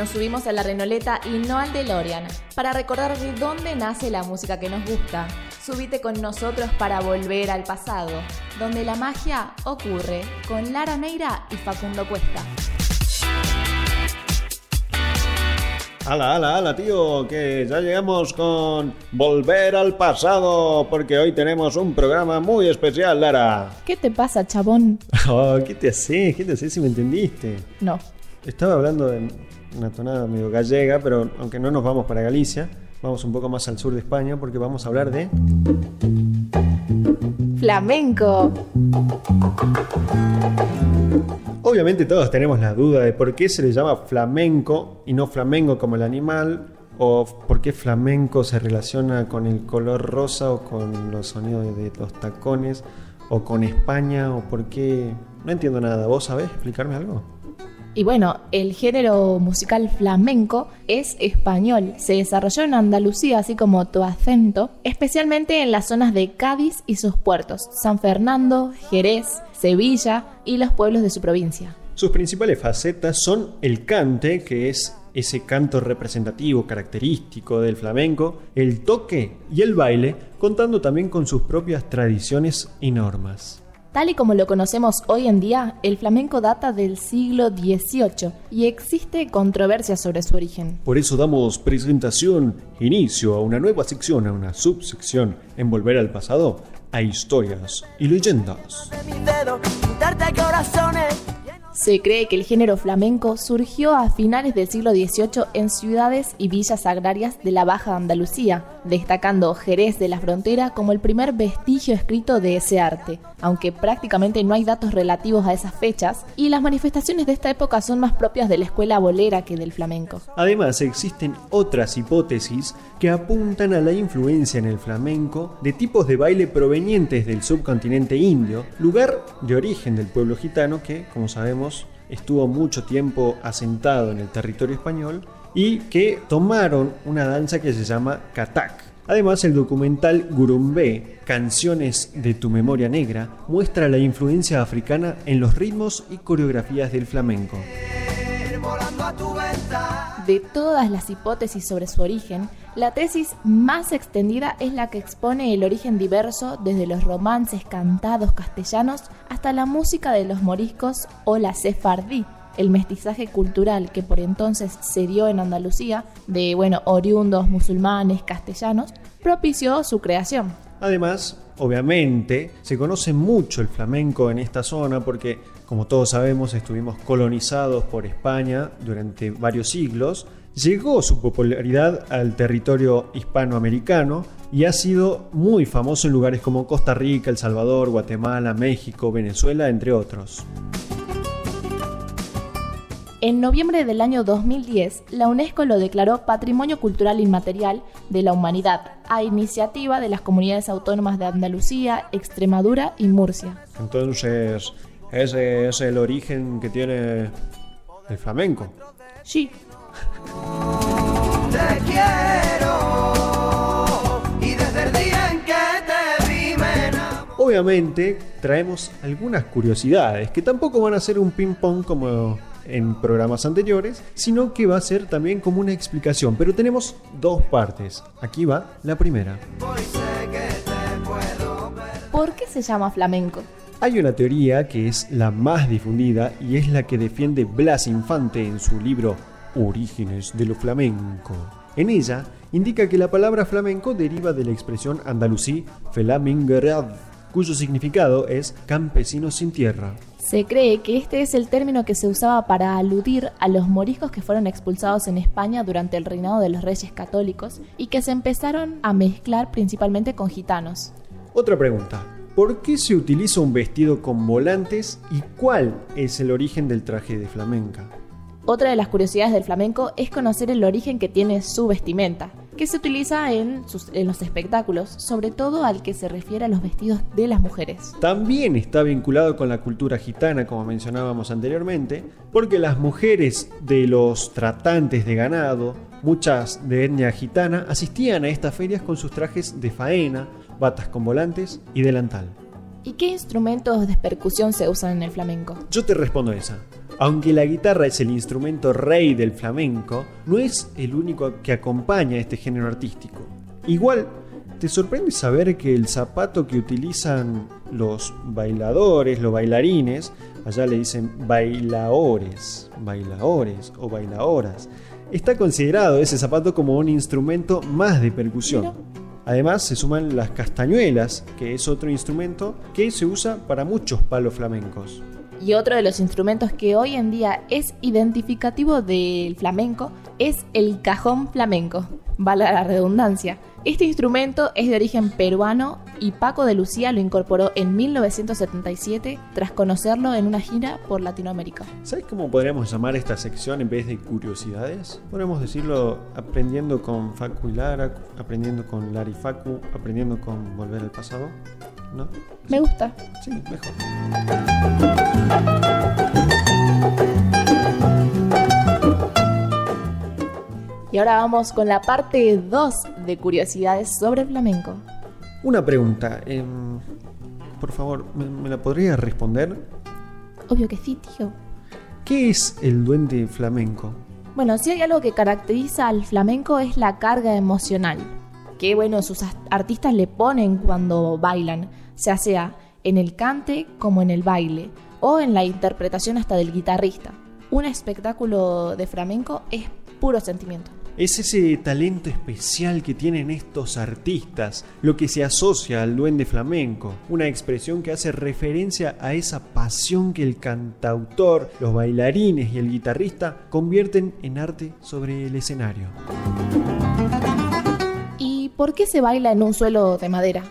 Nos subimos a la Renoleta y no al DeLorean para recordar de dónde nace la música que nos gusta. Subite con nosotros para volver al pasado, donde la magia ocurre con Lara Neira y Facundo Cuesta. Ala, ala, ala, tío, que ya llegamos con Volver al pasado, porque hoy tenemos un programa muy especial, Lara. ¿Qué te pasa, chabón? Oh, ¿Qué te haces? ¿Qué te haces si me entendiste? No. Estaba hablando en una tonada medio gallega, pero aunque no nos vamos para Galicia, vamos un poco más al sur de España porque vamos a hablar de... Flamenco. Obviamente todos tenemos la duda de por qué se le llama flamenco y no flamengo como el animal, o por qué flamenco se relaciona con el color rosa o con los sonidos de los tacones, o con España, o por qué... No entiendo nada. ¿Vos sabés explicarme algo? Y bueno, el género musical flamenco es español. Se desarrolló en Andalucía, así como tu acento, especialmente en las zonas de Cádiz y sus puertos, San Fernando, Jerez, Sevilla y los pueblos de su provincia. Sus principales facetas son el cante, que es ese canto representativo, característico del flamenco, el toque y el baile, contando también con sus propias tradiciones y normas. Tal y como lo conocemos hoy en día, el flamenco data del siglo XVIII y existe controversia sobre su origen. Por eso damos presentación, inicio a una nueva sección, a una subsección en Volver al Pasado, a historias y leyendas. Se cree que el género flamenco surgió a finales del siglo XVIII en ciudades y villas agrarias de la Baja Andalucía, destacando Jerez de la Frontera como el primer vestigio escrito de ese arte, aunque prácticamente no hay datos relativos a esas fechas, y las manifestaciones de esta época son más propias de la escuela bolera que del flamenco. Además, existen otras hipótesis que apuntan a la influencia en el flamenco de tipos de baile provenientes del subcontinente indio, lugar de origen del pueblo gitano que, como sabemos, estuvo mucho tiempo asentado en el territorio español y que tomaron una danza que se llama Katak. Además, el documental Gurumbé, Canciones de tu memoria negra, muestra la influencia africana en los ritmos y coreografías del flamenco. De todas las hipótesis sobre su origen, la tesis más extendida es la que expone el origen diverso desde los romances cantados castellanos hasta la música de los moriscos o la sefardí, el mestizaje cultural que por entonces se dio en Andalucía, de bueno, oriundos musulmanes castellanos, propició su creación. Además, obviamente, se conoce mucho el flamenco en esta zona porque, como todos sabemos, estuvimos colonizados por España durante varios siglos llegó su popularidad al territorio hispanoamericano y ha sido muy famoso en lugares como Costa Rica, El Salvador, Guatemala, México, Venezuela, entre otros. En noviembre del año 2010, la UNESCO lo declaró Patrimonio Cultural Inmaterial de la Humanidad, a iniciativa de las comunidades autónomas de Andalucía, Extremadura y Murcia. Entonces, ese es el origen que tiene el flamenco. Sí, te quiero y desde el día en que te vi me Obviamente traemos algunas curiosidades que tampoco van a ser un ping pong como en programas anteriores, sino que va a ser también como una explicación, pero tenemos dos partes. Aquí va la primera. ¿Por qué se llama flamenco? Hay una teoría que es la más difundida y es la que defiende Blas Infante en su libro Orígenes de lo flamenco. En ella indica que la palabra flamenco deriva de la expresión andalusí flamingerad, cuyo significado es campesino sin tierra. Se cree que este es el término que se usaba para aludir a los moriscos que fueron expulsados en España durante el reinado de los reyes católicos y que se empezaron a mezclar principalmente con gitanos. Otra pregunta. ¿Por qué se utiliza un vestido con volantes y cuál es el origen del traje de flamenca? Otra de las curiosidades del flamenco es conocer el origen que tiene su vestimenta, que se utiliza en, los espectáculos, sobre todo al que se refiere a los vestidos de las mujeres. También está vinculado con la cultura gitana, como mencionábamos anteriormente, porque las mujeres de los tratantes de ganado, muchas de etnia gitana, asistían a estas ferias con sus trajes de faena, batas con volantes y delantal. ¿Y qué instrumentos de percusión se usan en el flamenco? Yo te respondo esa. Aunque la guitarra es el instrumento rey del flamenco, no es el único que acompaña a este género artístico. Igual, ¿te sorprende saber que el zapato que utilizan los bailadores, los bailarines, allá le dicen bailaores, bailaores o bailaoras, está considerado ese zapato como un instrumento más de percusión? Mira. Además se suman las castañuelas, que es otro instrumento que se usa para muchos palos flamencos. Y otro de los instrumentos que hoy en día es identificativo del flamenco es el cajón flamenco, valga la redundancia. Este instrumento es de origen peruano y Paco de Lucía lo incorporó en 1977 tras conocerlo en una gira por Latinoamérica. ¿Sabes cómo podríamos llamar esta sección en vez de curiosidades? Podríamos decirlo aprendiendo con Facu y Lara, aprendiendo con Lara y Facu, aprendiendo con Volver al Pasado. ¿No? Me gusta. Sí, mejor. Y ahora vamos con la parte 2 de curiosidades sobre flamenco. Una pregunta. em, por favor, ¿me, me la podría responder? Obvio que sí, tío. ¿Qué es el duende flamenco? Bueno, si hay algo que caracteriza al flamenco es la carga emocional, que bueno, sus as- artistas le ponen cuando bailan, ya sea en el cante como en el baile, o en la interpretación hasta del guitarrista. Un espectáculo de flamenco es puro sentimiento. Es ese talento especial que tienen estos artistas, lo que se asocia al duende flamenco, una expresión que hace referencia a esa pasión que el cantautor, los bailarines y el guitarrista convierten en arte sobre el escenario. ¿Y por qué se baila en un suelo de madera?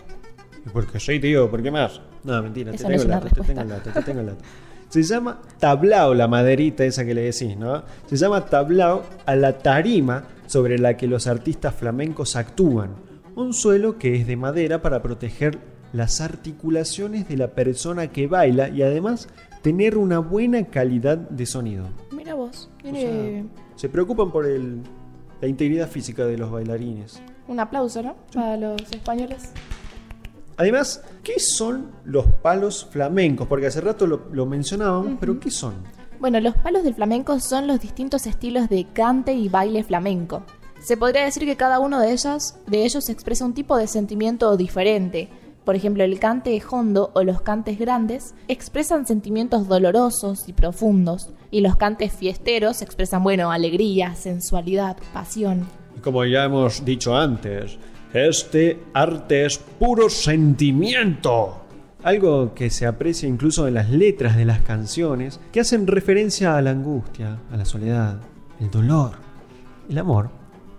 Porque soy tío, ¿por qué más? No, mentira, Esa te no tengo es una el dato, te respuesta. tengo el dato, te tengo el dato. Se llama tablao la maderita esa que le decís, ¿no? Se llama tablao a la tarima sobre la que los artistas flamencos actúan. Un suelo que es de madera para proteger las articulaciones de la persona que baila y además tener una buena calidad de sonido. Mira vos, O tiene sea, se preocupan por el- la integridad física de los bailarines. un aplauso, ¿no? Para los españoles. Además, ¿qué son los palos flamencos? Porque hace rato lo, lo mencionábamos, pero ¿qué son? Bueno, los palos del flamenco son los distintos estilos de cante y baile flamenco. Se podría decir que cada uno de ellos, de ellos expresa un tipo de sentimiento diferente. Por ejemplo, el cante hondo o los cantes grandes expresan sentimientos dolorosos y profundos, y los cantes fiesteros expresan, bueno, alegría, sensualidad, pasión. Como ya hemos dicho antes, este arte es puro sentimiento. Algo que se aprecia incluso en las letras de las canciones que hacen referencia a la angustia, a la soledad, el dolor, el amor,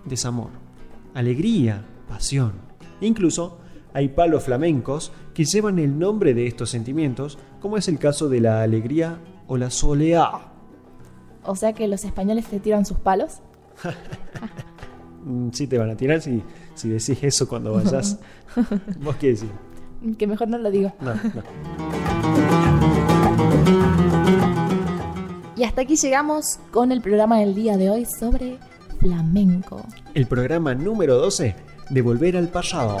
desamor, alegría, pasión. Incluso hay palos flamencos que llevan el nombre de estos sentimientos, como es el caso de la alegría o la soleá. O sea que los españoles te tiran sus palos. Mm, Sí te van a tirar si, si decís eso cuando vayas. ¿Vos qué decís? Que mejor no lo digo. No, no. Y hasta aquí llegamos con el programa del día de hoy sobre flamenco. El programa número 12 de Volver al Pasado.